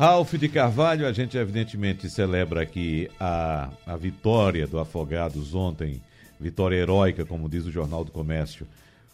Ralph de Carvalho, a gente evidentemente celebra aqui a, a vitória do Afogados ontem, vitória heróica, como diz o Jornal do Comércio,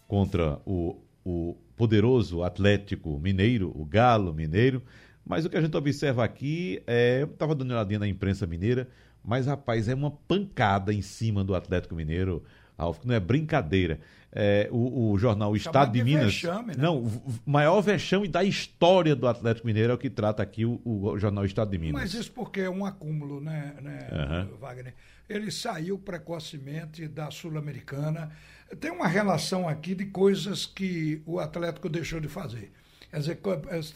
contra o, o poderoso Atlético Mineiro, o Galo Mineiro. Mas o que a gente observa aqui é. Eu estava dando uma olhadinha na imprensa mineira, mas rapaz, é uma pancada em cima do Atlético Mineiro. Alf, não é brincadeira. É, o, o, jornal Estado de, de Minas. Vexame, né? Não, o maior vexame da história do Atlético Mineiro é o que trata aqui o, o jornal Estado de Minas. Mas isso porque é um acúmulo, né, né uhum. Wagner? Ele saiu precocemente da Sul-Americana. Tem uma relação aqui de coisas que o Atlético deixou de fazer. Quer dizer,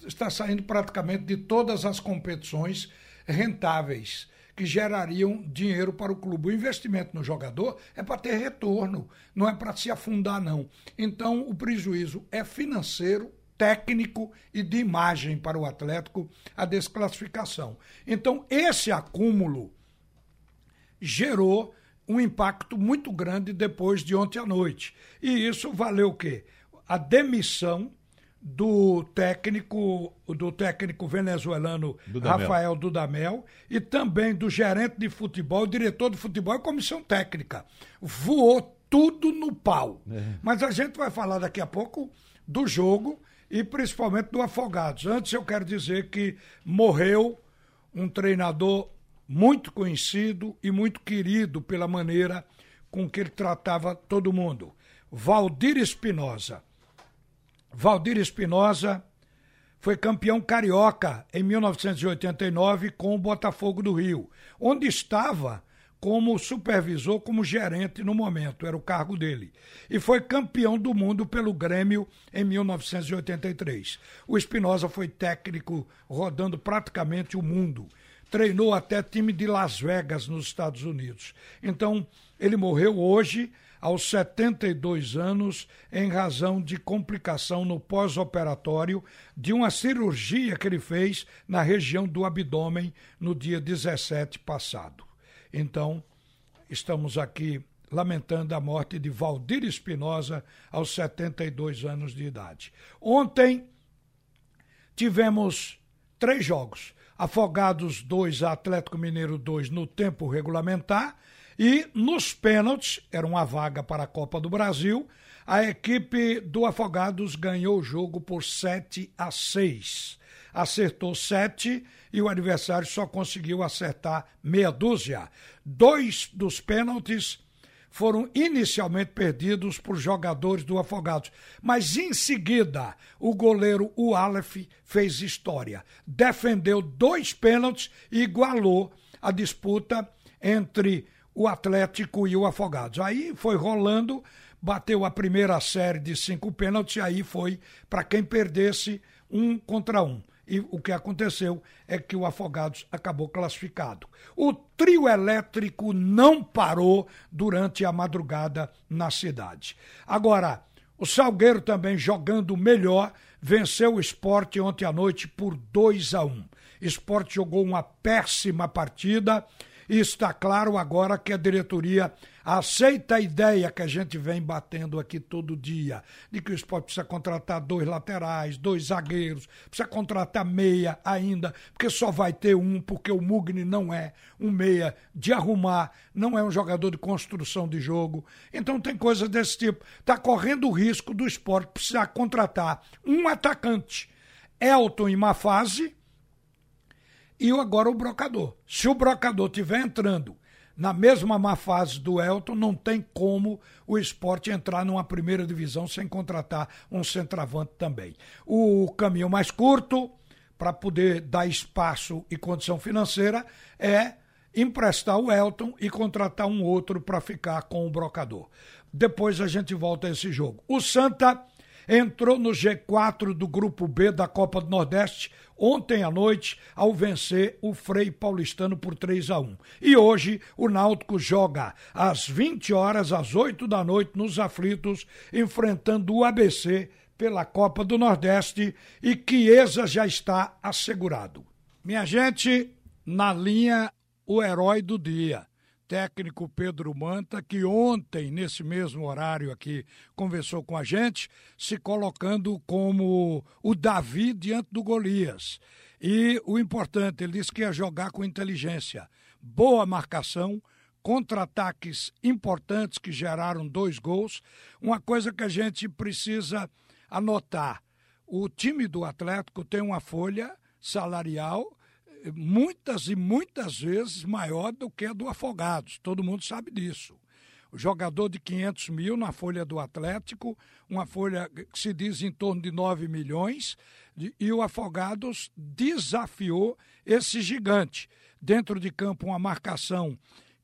está saindo praticamente de todas as competições rentáveis que gerariam dinheiro para o clube. O investimento no jogador é para ter retorno, não é para se afundar, não. Então, o prejuízo é financeiro, técnico e de imagem para o Atlético, a desclassificação. Então, esse acúmulo gerou um impacto muito grande depois de ontem à noite. E isso valeu o quê? A demissão do técnico do técnico venezuelano Dudamel. Rafael Dudamel e também do gerente de futebol, diretor de futebol e comissão técnica. Voou tudo no pau. É. Mas a gente vai falar daqui a pouco do jogo e principalmente do Afogados. Antes eu quero dizer que morreu um treinador muito conhecido e muito querido pela maneira com que ele tratava todo mundo. Valdir Espinosa Valdir Espinosa foi campeão carioca em 1989 com o Botafogo do Rio, onde estava como supervisor, como gerente no momento, era o cargo dele. E foi campeão do mundo pelo Grêmio em 1983. O Espinosa foi técnico rodando praticamente o mundo. Treinou até time de Las Vegas, nos Estados Unidos. Então, ele morreu hoje aos 72 anos em razão de complicação no pós-operatório de uma cirurgia que ele fez na região do abdômen no dia 17 passado. Então, estamos aqui lamentando a morte de Valdir Espinosa aos 72 anos de idade. Ontem tivemos três jogos. Afogados 2, Atlético Mineiro 2 no tempo regulamentar e nos pênaltis, era uma vaga para a Copa do Brasil, a equipe do Afogados ganhou o jogo por 7 a 6. Acertou 7 e o adversário só conseguiu acertar meia dúzia. Dois dos pênaltis foram inicialmente perdidos por jogadores do Afogados, mas em seguida o goleiro o Aleph fez história. Defendeu dois pênaltis e igualou a disputa entre o Atlético e o Afogados. Aí foi rolando, bateu a primeira série de cinco pênaltis, e aí foi para quem perdesse um contra um. E o que aconteceu é que o Afogados acabou classificado. O trio elétrico não parou durante a madrugada na cidade. Agora, o Salgueiro também jogando melhor, venceu o esporte ontem à noite por 2 a 1. Um. Esporte jogou uma péssima partida e está claro agora que a diretoria aceita a ideia que a gente vem batendo aqui todo dia, de que o esporte precisa contratar dois laterais, dois zagueiros, precisa contratar meia ainda, porque só vai ter um, porque o Mugni não é um meia de arrumar, não é um jogador de construção de jogo. Então tem coisas desse tipo. Está correndo o risco do esporte precisar contratar um atacante. Elton em má fase, e agora o brocador. Se o brocador tiver entrando na mesma má fase do Elton, não tem como o esporte entrar numa primeira divisão sem contratar um centroavante também. O caminho mais curto para poder dar espaço e condição financeira é emprestar o Elton e contratar um outro para ficar com o brocador. Depois a gente volta a esse jogo. O Santa entrou no G4 do Grupo B da Copa do Nordeste ontem à noite ao vencer o Frei Paulistano por 3 a 1. E hoje o Náutico joga às 20 horas, às 8 da noite, nos aflitos, enfrentando o ABC pela Copa do Nordeste e Chiesa já está assegurado. Minha gente, na linha, o herói do dia técnico Pedro Manta, que ontem, nesse mesmo horário aqui, conversou com a gente, se colocando como o Davi diante do Golias. E o importante, ele disse que ia jogar com inteligência, boa marcação, contra-ataques importantes que geraram dois gols. Uma coisa que a gente precisa anotar: o time do Atlético tem uma folha salarial muitas e muitas vezes maior do que a do Afogados. Todo mundo sabe disso. O jogador de 500 mil na folha do Atlético, uma folha que se diz em torno de 9 milhões, e o Afogados desafiou esse gigante. Dentro de campo, uma marcação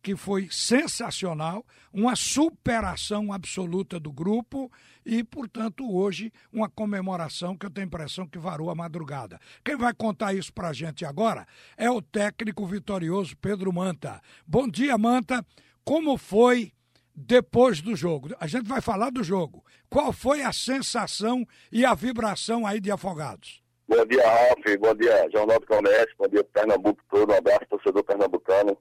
que foi sensacional, uma superação absoluta do grupo e, portanto, hoje uma comemoração que eu tenho a impressão que varou a madrugada. Quem vai contar isso pra gente agora é o técnico vitorioso Pedro Manta. Bom dia, Manta. Como foi depois do jogo? A gente vai falar do jogo. Qual foi a sensação e a vibração aí de Afogados? Bom dia, Ralf. Bom dia, Jornal do Comércio. Bom dia, Pernambuco todo. Um abraço, torcedor pernambucano.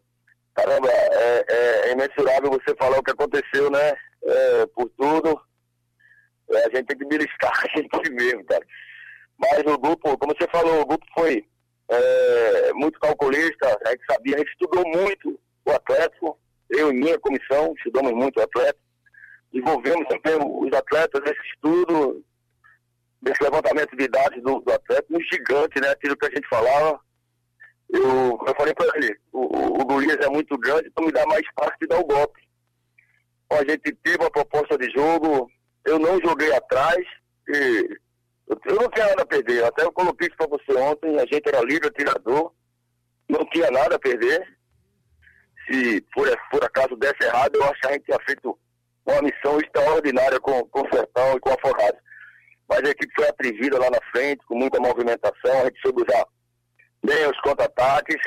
Caramba, é, é, é imensurável você falar o que aconteceu, né? É, por tudo. É, a gente tem que beliscar a gente mesmo, cara. Mas o grupo, como você falou, o grupo foi é, muito calculista, a gente sabia, a gente estudou muito o Atlético, eu e minha comissão estudamos muito o Atlético, envolvemos também os atletas nesse estudo, nesse levantamento de dados do, do Atlético, um gigante, né? Aquilo que a gente falava, eu, eu falei para ele, o, o Golias é muito grande, então me dá mais espaço de dar o golpe. A gente teve a proposta de jogo, eu não joguei atrás, e eu, eu não tinha nada a perder. Até eu coloquei isso para você ontem, a gente era livre atirador, não tinha nada a perder. Se por, por acaso desse errado, eu acho que a gente tinha feito uma missão extraordinária com, com o Sertão e com a Forrada. Mas a equipe foi atrevida lá na frente, com muita movimentação, a gente soube usar bem os contra-ataques.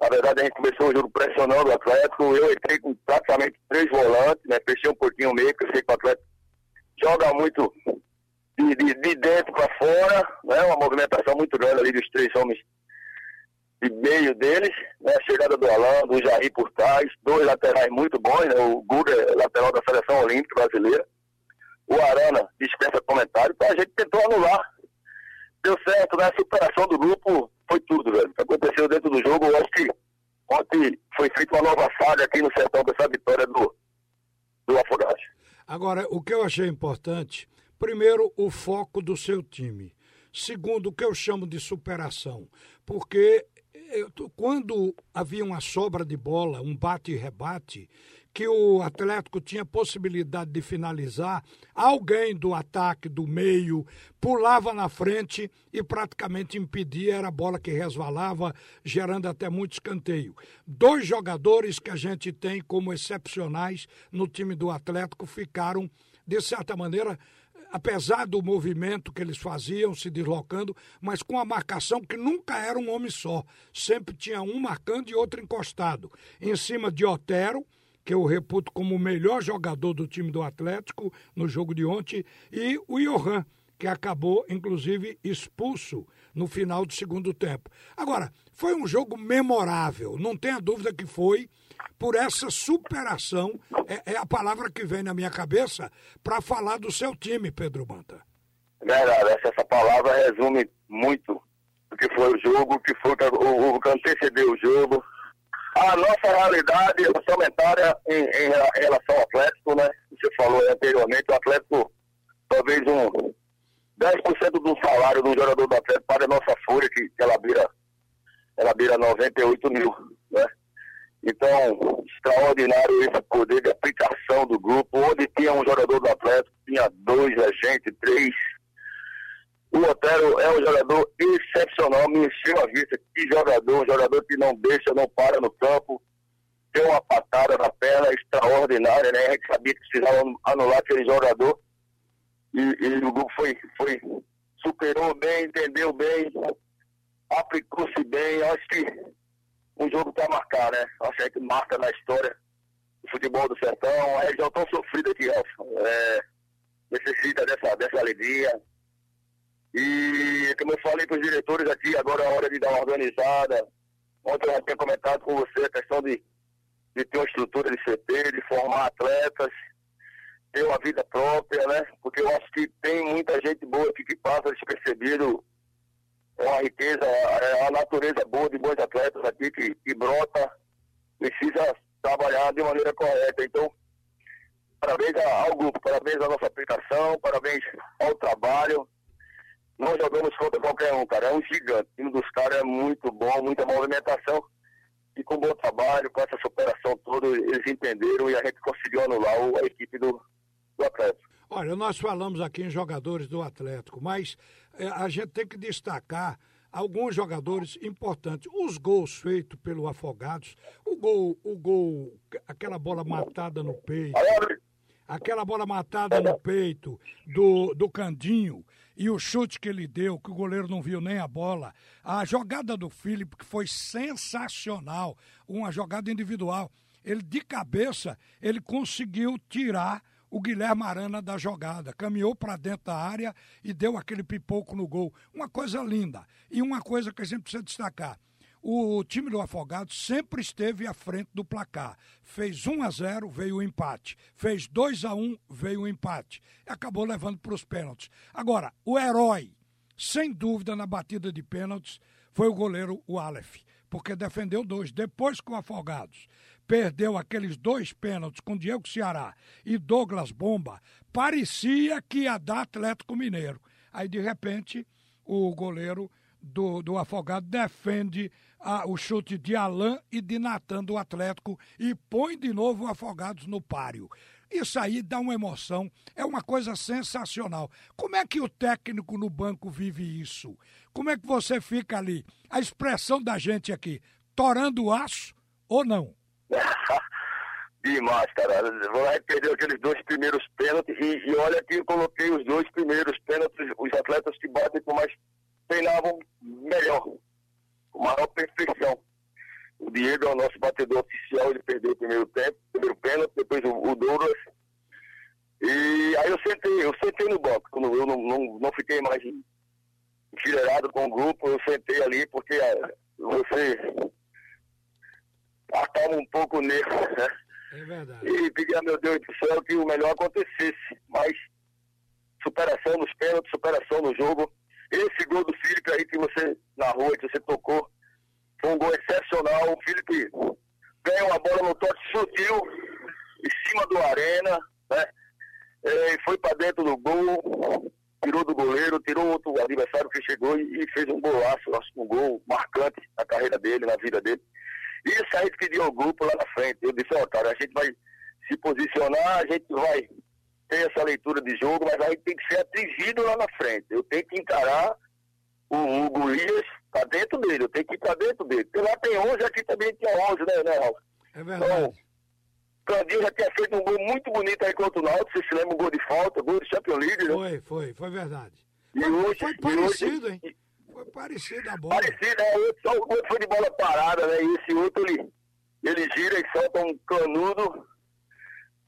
Na verdade, a gente começou o jogo pressionando o Atlético. Eu entrei com praticamente três volantes, né? Fechei um pouquinho meio, porque eu sei que o Atlético joga muito de, de, de dentro para fora, né? Uma movimentação muito grande ali dos três homens de meio deles, né? A chegada do Alain, do Jair por trás, dois laterais muito bons, né? O Guga, lateral da Seleção Olímpica Brasileira. O Arana dispensa comentário, então a gente tentou anular. Deu certo, né? A superação do grupo foi tudo, velho. O que aconteceu dentro do jogo, eu acho que ontem foi feita uma nova saga aqui no sertão com essa vitória do, do Afogados. Agora, o que eu achei importante, primeiro, o foco do seu time. Segundo, o que eu chamo de superação. Porque quando havia uma sobra de bola, um bate e rebate, que o Atlético tinha possibilidade de finalizar, alguém do ataque, do meio, pulava na frente e praticamente impedia, era a bola que resvalava, gerando até muito escanteio. Dois jogadores que a gente tem como excepcionais no time do Atlético ficaram, de certa maneira, apesar do movimento que eles faziam, se deslocando, mas com a marcação que nunca era um homem só. Sempre tinha um marcando e outro encostado. Em cima de Otero, que eu reputo como o melhor jogador do time do Atlético no jogo de ontem, e o Johan, que acabou, inclusive, expulso no final do segundo tempo. Agora, foi um jogo memorável, não tenha dúvida que foi, por essa superação, é, é a palavra que vem na minha cabeça para falar do seu time, Pedro Manta. Verdade, essa, essa palavra resume muito o que foi o jogo, o que foi o, o que antecedeu o jogo, a nossa realidade orçamentária em, em, em, relação ao Atlético, né? Você falou anteriormente, o Atlético, talvez um 10% do salário do jogador do Atlético para a nossa folha, que, que ela beira ela beira 98 mil, né? Então, extraordinário esse poder de aplicação do grupo, onde tinha um jogador do Atlético, tinha dois agentes, três, o Otero é um jogador excepcional, me encheu a vista. Que jogador, um jogador que não deixa, não para no campo. Tem uma patada na perna extraordinária, né? A gente sabia que precisava anular aquele jogador. E, e o grupo foi, foi, superou bem, entendeu bem, aplicou-se bem. Acho que um jogo para marcar, né? Acho que a gente marca na história do futebol do sertão. A região tão sofrida Elson. É, necessita dessa, dessa alegria e como eu falei para os diretores aqui, agora é a hora de dar uma organizada. Ontem eu tinha comentado com você a questão de, de ter uma estrutura de CT, de formar atletas, ter uma vida própria, né? Porque eu acho que tem muita gente boa aqui que passa despercebido é uma riqueza, é a natureza boa de bons atletas aqui que, que brota, precisa trabalhar de maneira correta. Então, parabéns ao grupo, parabéns à nossa aplicação, parabéns ao trabalho. Nós jogamos contra qualquer um, cara. É um gigante. O time dos caras é muito bom, muita movimentação. E com bom trabalho, com essa superação toda, eles entenderam e a gente conseguiu anular a equipe do, do Atlético. Olha, nós falamos aqui em jogadores do Atlético, mas é, a gente tem que destacar alguns jogadores importantes. Os gols feitos pelo Afogados, o gol, o gol, aquela bola matada no peito, aquela bola matada no peito do, do Candinho e o chute que ele deu, que o goleiro não viu nem a bola. A jogada do Felipe, que foi sensacional, uma jogada individual. Ele de cabeça, ele conseguiu tirar o Guilherme Arana da jogada. Caminhou para dentro da área e deu aquele pipoco no gol. Uma coisa linda. E uma coisa que a gente precisa destacar. O time do Afogado sempre esteve à frente do placar. Fez 1 a 0, veio o empate. Fez 2 a 1, veio o empate. E acabou levando para os pênaltis. Agora, o herói, sem dúvida, na batida de pênaltis, foi o goleiro o Aleph, porque defendeu dois. Depois que o Afogados perdeu aqueles dois pênaltis com Diego Ceará e Douglas Bomba, parecia que ia dar Atlético Mineiro. Aí, de repente, o goleiro do, do Afogado defende a, o chute de Alain e de Natan do Atlético e põe de novo o Afogados no páreo. Isso aí dá uma emoção, é uma coisa sensacional. Como é que o técnico no banco vive isso? Como é que você fica ali? A expressão da gente aqui, torando aço ou não? Demais, cara. Vai perder aqueles dois primeiros pênaltis e, e, olha que eu coloquei os dois primeiros pênaltis, os atletas que batem com mais treinavam melhor, com maior perfeição. O Diego é o nosso batedor oficial, ele perdeu o primeiro tempo, primeiro pênalti, depois o, o Douglas. E aí eu sentei, eu sentei no banco, eu não, não, não fiquei mais enfileirado com o grupo, eu sentei ali porque é, você acalma um pouco nervo, né? É verdade. E pedir a meu Deus do céu que o melhor acontecesse. Mas superação nos pênaltis, superação no jogo. Esse gol do Felipe aí que você narrou, que você tocou, foi um gol excepcional. O Felipe ganha uma bola no toque sutil, em cima do Arena, né? É, foi para dentro do gol, tirou do goleiro, tirou outro adversário que chegou e, e fez um golaço, um gol marcante na carreira dele, na vida dele. Isso a gente pediu ao grupo lá na frente. Eu disse, ó, oh, cara, a gente vai se posicionar, a gente vai ter essa leitura de jogo, mas a gente tem que ser atingido lá na frente. Eu tenho que encarar o, o Golias dentro dele, eu tenho que ir para dentro dele. Porque lá tem 11, aqui também tinha 11, né, né, Ralf? É verdade. Então, Candinho já tinha feito um gol muito bonito aí contra o Náutico, você se lembra um gol de falta, gol de Champions League, né? Foi, foi, foi verdade. E hoje, foi parecido, hoje, hein? Foi parecida a bola. Parecida, é, só o outro foi de bola parada, né? E esse outro ele, ele gira e solta um canudo.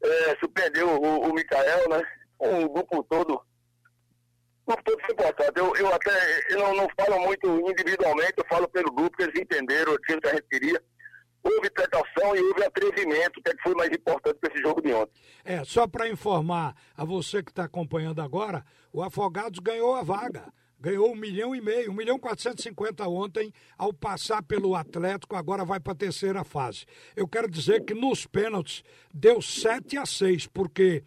É, surpreendeu o, o Mikael, né? O grupo todo. O grupo todo foi importante. Eu, eu até eu não, não falo muito individualmente, eu falo pelo grupo, que eles entenderam aquilo que a gente queria houve precaução e houve atrevimento, que, é que foi mais importante para esse jogo de ontem. É, só para informar a você que está acompanhando agora, o Afogados ganhou a vaga ganhou um milhão e meio, um milhão quatrocentos e cinquenta ontem, ao passar pelo Atlético, agora vai para a terceira fase. Eu quero dizer que nos pênaltis deu 7 a 6, porque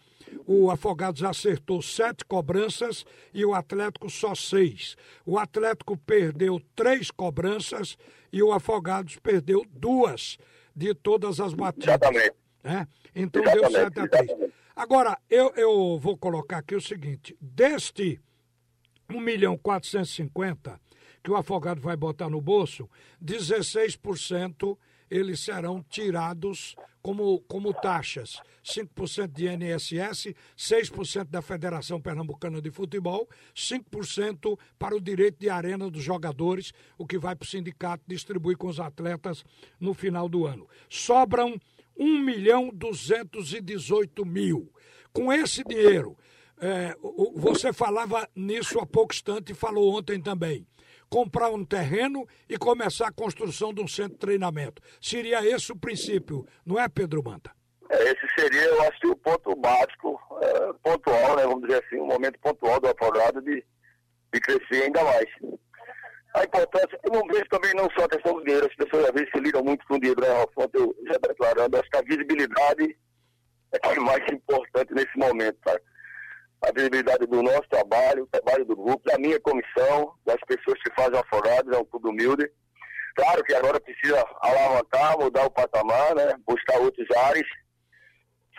o Afogados acertou sete cobranças e o Atlético só seis. O Atlético perdeu três cobranças e o Afogados perdeu duas de todas as batidas. Exatamente. É? Então Exatamente. deu 7 a 3. Agora, eu, eu vou colocar aqui o seguinte: deste 1 milhão 450 que o afogado vai botar no bolso, 16% eles serão tirados como, como taxas. 5% de INSS, 6% da Federação Pernambucana de Futebol, 5% para o direito de arena dos jogadores, o que vai para o sindicato distribuir com os atletas no final do ano. Sobram 1 milhão 218 mil. Com esse dinheiro, é, você falava nisso há pouco instante e falou ontem também. Comprar um terreno e começar a construção de um centro de treinamento. Seria esse o princípio, não é, Pedro Manta? É, esse seria, eu acho, o ponto básico, é, pontual, né, vamos dizer assim, um momento pontual do afogado de, de crescer ainda mais. a importância, eu não vejo também não só a questão do dinheiro, as pessoas às vezes se ligam muito com o dinheiro, né, Ralf? Eu já declarando, acho que a visibilidade é mais importante nesse momento, sabe? Visibilidade do nosso trabalho, o trabalho do grupo, da minha comissão, das pessoas que fazem afogados, é um clube humilde. Claro que agora precisa alavancar, mudar o patamar, né? Buscar outros ares,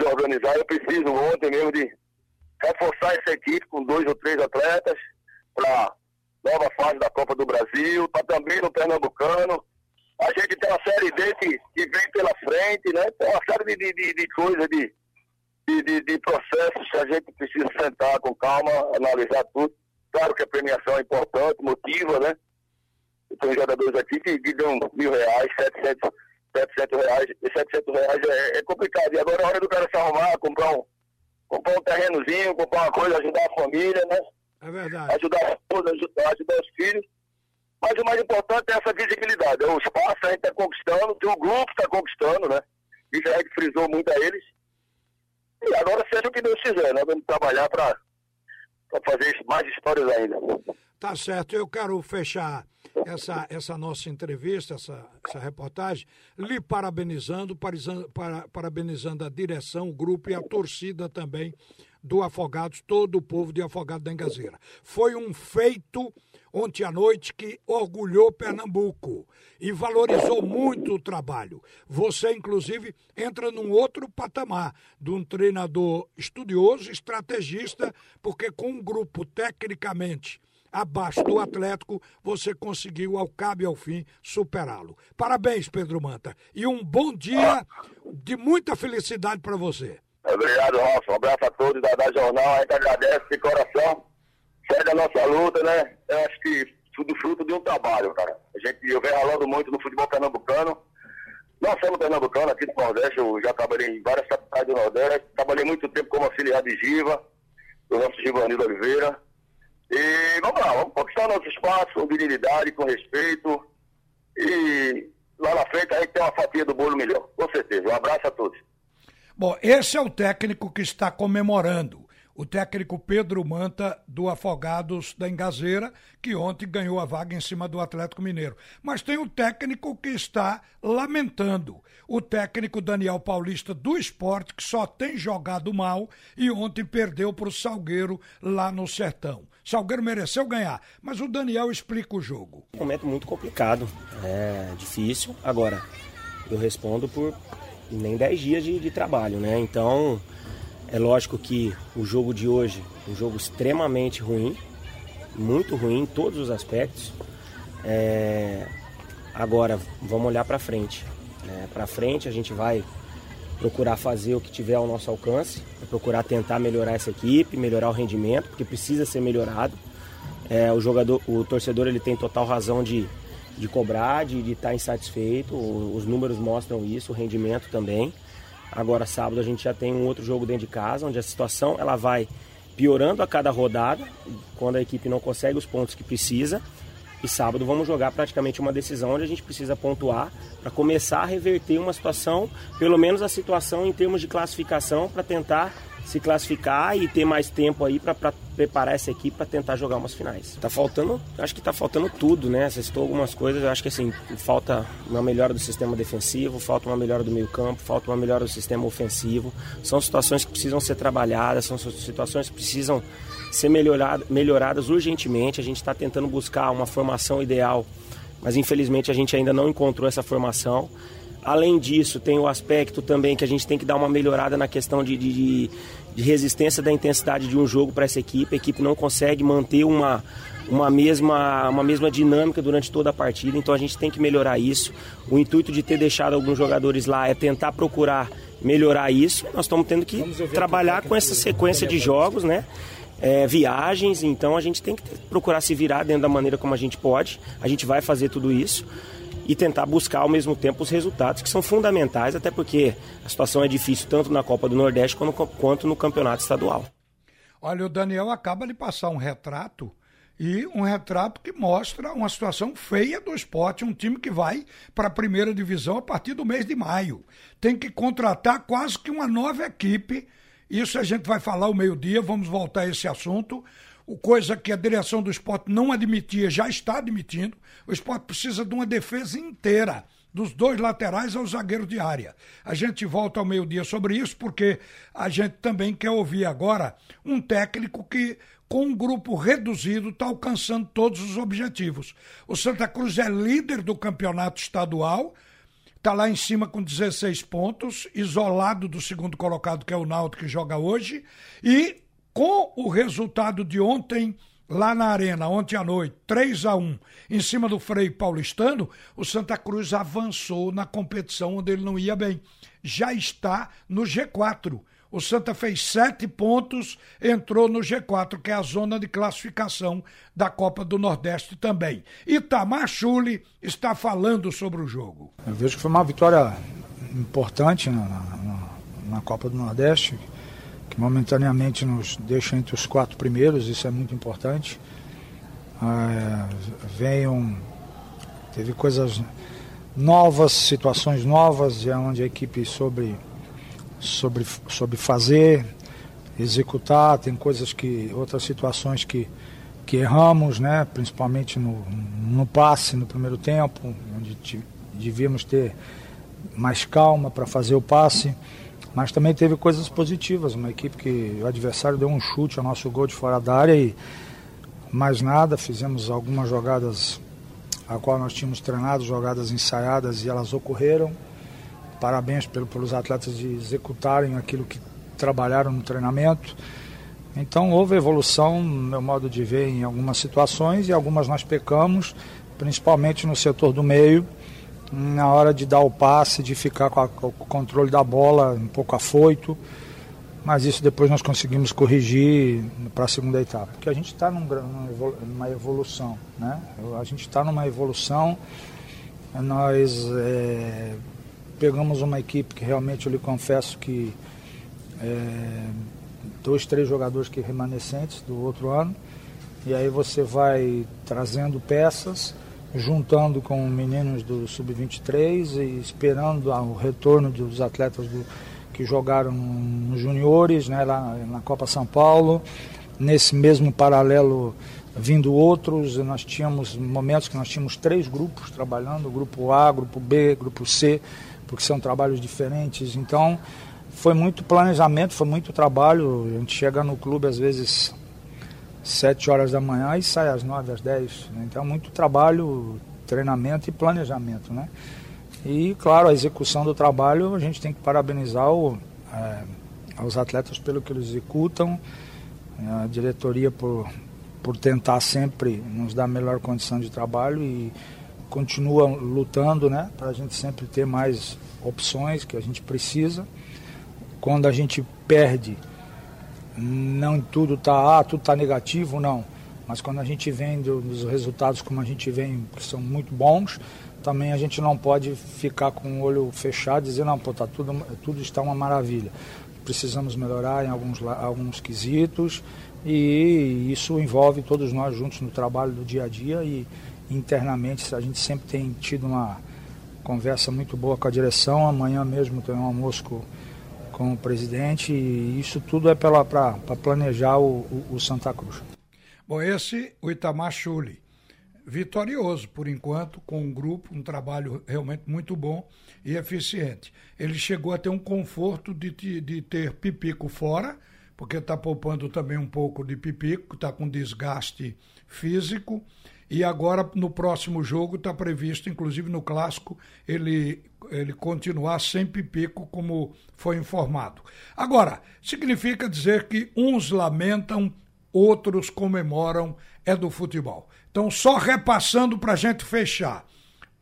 se organizar. Eu preciso ontem mesmo de reforçar essa equipe com dois ou três atletas para nova fase da Copa do Brasil, está também no Pernambucano. A gente tem uma série D que, que vem pela frente, né? Tem uma série de, de, de coisas, de, de, de, de, processos que a gente precisa sentar com calma, analisar tudo. Claro que a premiação é importante, motiva, né? Tem jogadores aqui que, que dão mil reais, setecentos, setecentos reais. E setecentos reais é, é, complicado. E agora é hora do cara se arrumar, comprar um, comprar um terrenozinho, comprar uma coisa, ajudar a família, né? É verdade. Ajudar a esposa, ajudar, ajudar os filhos. Mas o mais importante é essa visibilidade. O espaço a gente está conquistando, o grupo está conquistando, né? Isso a gente frisou muito a eles. E agora seja o que Deus quiser, nós vamos trabalhar para fazer mais histórias ainda. Tá certo, eu quero fechar essa, essa nossa entrevista, essa, essa reportagem, lhe parabenizando, parabenizando, parabenizando a direção, o grupo e a torcida também do Afogados, todo o povo de Afogado da Engazeira. Foi um feito ontem à noite que orgulhou Pernambuco e valorizou muito o trabalho. Você, inclusive, entra num outro patamar de um treinador estudioso, estrategista, porque com um grupo tecnicamente abaixo do Atlético, você conseguiu, ao cabo e ao fim, superá-lo. Parabéns, Pedro Manta. E um bom dia de muita felicidade para você. Obrigado, Ralf. Um abraço a todos da, da Jornal. A gente agradece de coração. Segue a nossa luta, né? Eu acho que tudo fruto de um trabalho, cara. A gente, eu venho ralando muito no futebol pernambucano. Só no Pernambucano, aqui no Nordeste, eu já trabalhei em várias capitais do Nordeste. Trabalhei muito tempo como auxiliar de Giva, do nosso Givanildo Oliveira. E vamos lá, vamos conquistar nosso espaço com virilidade, com respeito. E lá na frente a gente tem uma fatia do bolo melhor, com certeza. Um abraço a todos. Bom, esse é o técnico que está comemorando. O técnico Pedro Manta, do Afogados da Engazeira, que ontem ganhou a vaga em cima do Atlético Mineiro. Mas tem o técnico que está lamentando. O técnico Daniel Paulista do esporte, que só tem jogado mal e ontem perdeu para o Salgueiro lá no Sertão. Salgueiro mereceu ganhar, mas o Daniel explica o jogo. Um momento muito complicado, é difícil. Agora, eu respondo por nem 10 dias de, de trabalho, né? Então, é lógico que o jogo de hoje, um jogo extremamente ruim, muito ruim em todos os aspectos. É... Agora, vamos olhar para frente. Né? Para frente, a gente vai procurar fazer o que tiver ao nosso alcance, procurar tentar melhorar essa equipe, melhorar o rendimento, porque precisa ser melhorado. É, o jogador, o torcedor, ele tem total razão de de cobrar, de estar tá insatisfeito. Os números mostram isso, o rendimento também. Agora sábado a gente já tem um outro jogo dentro de casa, onde a situação ela vai piorando a cada rodada, quando a equipe não consegue os pontos que precisa. E sábado vamos jogar praticamente uma decisão onde a gente precisa pontuar para começar a reverter uma situação, pelo menos a situação em termos de classificação, para tentar se classificar e ter mais tempo aí para preparar essa equipe para tentar jogar umas finais. Tá faltando, acho que tá faltando tudo, né? Citou algumas coisas, acho que assim, falta uma melhora do sistema defensivo, falta uma melhora do meio-campo, falta uma melhora do sistema ofensivo. São situações que precisam ser trabalhadas, são situações que precisam ser melhoradas, melhoradas urgentemente. A gente está tentando buscar uma formação ideal, mas infelizmente a gente ainda não encontrou essa formação. Além disso, tem o aspecto também que a gente tem que dar uma melhorada na questão de, de, de resistência da intensidade de um jogo para essa equipe. A equipe não consegue manter uma, uma, mesma, uma mesma dinâmica durante toda a partida, então a gente tem que melhorar isso. O intuito de ter deixado alguns jogadores lá é tentar procurar melhorar isso. Nós estamos tendo que trabalhar com essa sequência de jogos, né? É, viagens, então a gente tem que procurar se virar dentro da maneira como a gente pode. A gente vai fazer tudo isso e tentar buscar ao mesmo tempo os resultados que são fundamentais, até porque a situação é difícil tanto na Copa do Nordeste quanto no Campeonato Estadual. Olha, o Daniel acaba de passar um retrato e um retrato que mostra uma situação feia do esporte, um time que vai para a primeira divisão a partir do mês de maio. Tem que contratar quase que uma nova equipe. Isso a gente vai falar ao meio-dia, vamos voltar a esse assunto. Coisa que a direção do esporte não admitia, já está admitindo. O esporte precisa de uma defesa inteira dos dois laterais ao zagueiro de área. A gente volta ao meio-dia sobre isso, porque a gente também quer ouvir agora um técnico que, com um grupo reduzido, está alcançando todos os objetivos. O Santa Cruz é líder do campeonato estadual, está lá em cima com 16 pontos, isolado do segundo colocado, que é o Náutico, que joga hoje, e com o resultado de ontem lá na Arena, ontem à noite, 3 a 1 em cima do Frei Paulistano, o Santa Cruz avançou na competição onde ele não ia bem. Já está no G4. O Santa fez sete pontos, entrou no G4, que é a zona de classificação da Copa do Nordeste também. Itamar Chuli está falando sobre o jogo. Eu vejo que foi uma vitória importante na, na, na Copa do Nordeste momentaneamente nos deixa entre os quatro primeiros, isso é muito importante. Venham, teve coisas novas, situações novas, é onde a equipe sobre, sobre, sobre fazer, executar, tem coisas que, outras situações que, que erramos, né? principalmente no, no passe no primeiro tempo, onde devíamos ter mais calma para fazer o passe. Mas também teve coisas positivas, uma equipe que o adversário deu um chute ao nosso gol de fora da área e mais nada, fizemos algumas jogadas a qual nós tínhamos treinado, jogadas ensaiadas e elas ocorreram. Parabéns pelo, pelos atletas de executarem aquilo que trabalharam no treinamento. Então houve evolução, no meu modo de ver, em algumas situações e algumas nós pecamos, principalmente no setor do meio na hora de dar o passe, de ficar com, a, com, o controle da bola um pouco afoito. Mas isso depois nós conseguimos corrigir para a segunda etapa. Porque a gente está num, numa evolução. Né? A gente está numa evolução. Nós é, pegamos uma equipe que realmente eu lhe confesso que é, dois, três jogadores que remanescentes do outro ano. E aí você vai trazendo peças juntando com meninos do Sub-23 e esperando o retorno dos atletas do, que jogaram nos juniores, né, lá na Copa São Paulo. Nesse mesmo paralelo, vindo outros, nós tínhamos momentos que nós tínhamos três grupos trabalhando, grupo A, grupo B, grupo C, porque são trabalhos diferentes. Então, foi muito planejamento, foi muito trabalho. A gente chega no clube às vezes 7 horas da manhã e sai às 9, às 10. Né? Então, muito trabalho, treinamento e planejamento. Né? E, claro, a execução do trabalho, a gente tem que parabenizar o, é, aos atletas pelo que eles executam, a diretoria por, por tentar sempre nos dar melhor condição de trabalho e continua lutando né, para a gente sempre ter mais opções que a gente precisa. Quando a gente perde não tudo está ah, tudo tá negativo, não. Mas quando a gente vem dos resultados como a gente vem, que são muito bons, também a gente não pode ficar com o olho fechado dizer, não, pô, tá tudo, tudo está uma maravilha. Precisamos melhorar em alguns, alguns quesitos e isso envolve todos nós juntos no trabalho do dia a dia e internamente a gente sempre tem tido uma conversa muito boa com a direção. Amanhã mesmo tem um almoço com com o presidente e isso tudo é para planejar o, o, o, Santa Cruz. Bom, esse o Itamar Chuli, vitorioso por enquanto, com um grupo, um trabalho realmente muito bom e eficiente. Ele chegou a ter um conforto de, de ter Pipico fora, porque está poupando também um pouco de Pipico, está com desgaste físico e agora, no próximo jogo, está previsto, inclusive no clássico, ele, ele continuar sem pipico, como foi informado. Agora, significa dizer que uns lamentam, outros comemoram, é do futebol. Então, só repassando para a gente fechar.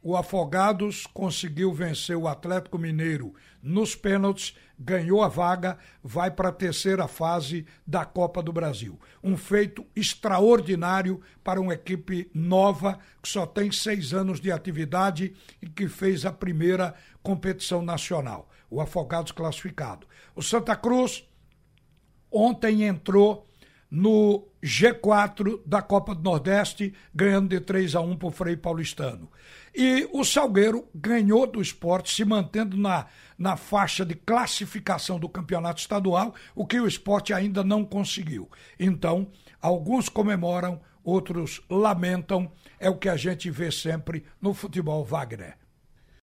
O Afogados conseguiu vencer o Atlético Mineiro nos pênaltis, ganhou a vaga, vai para a terceira fase da Copa do Brasil. Um feito extraordinário para uma equipe nova, que só tem seis anos de atividade e que fez a primeira competição nacional. O Afogados classificado. O Santa Cruz ontem entrou no G4 da Copa do Nordeste, ganhando de 3 a 1 para o Frei Paulistano. E o Salgueiro ganhou do esporte, se mantendo na, na faixa de classificação do campeonato estadual, o que o esporte ainda não conseguiu. Então, alguns comemoram, outros lamentam, é o que a gente vê sempre no futebol Wagner.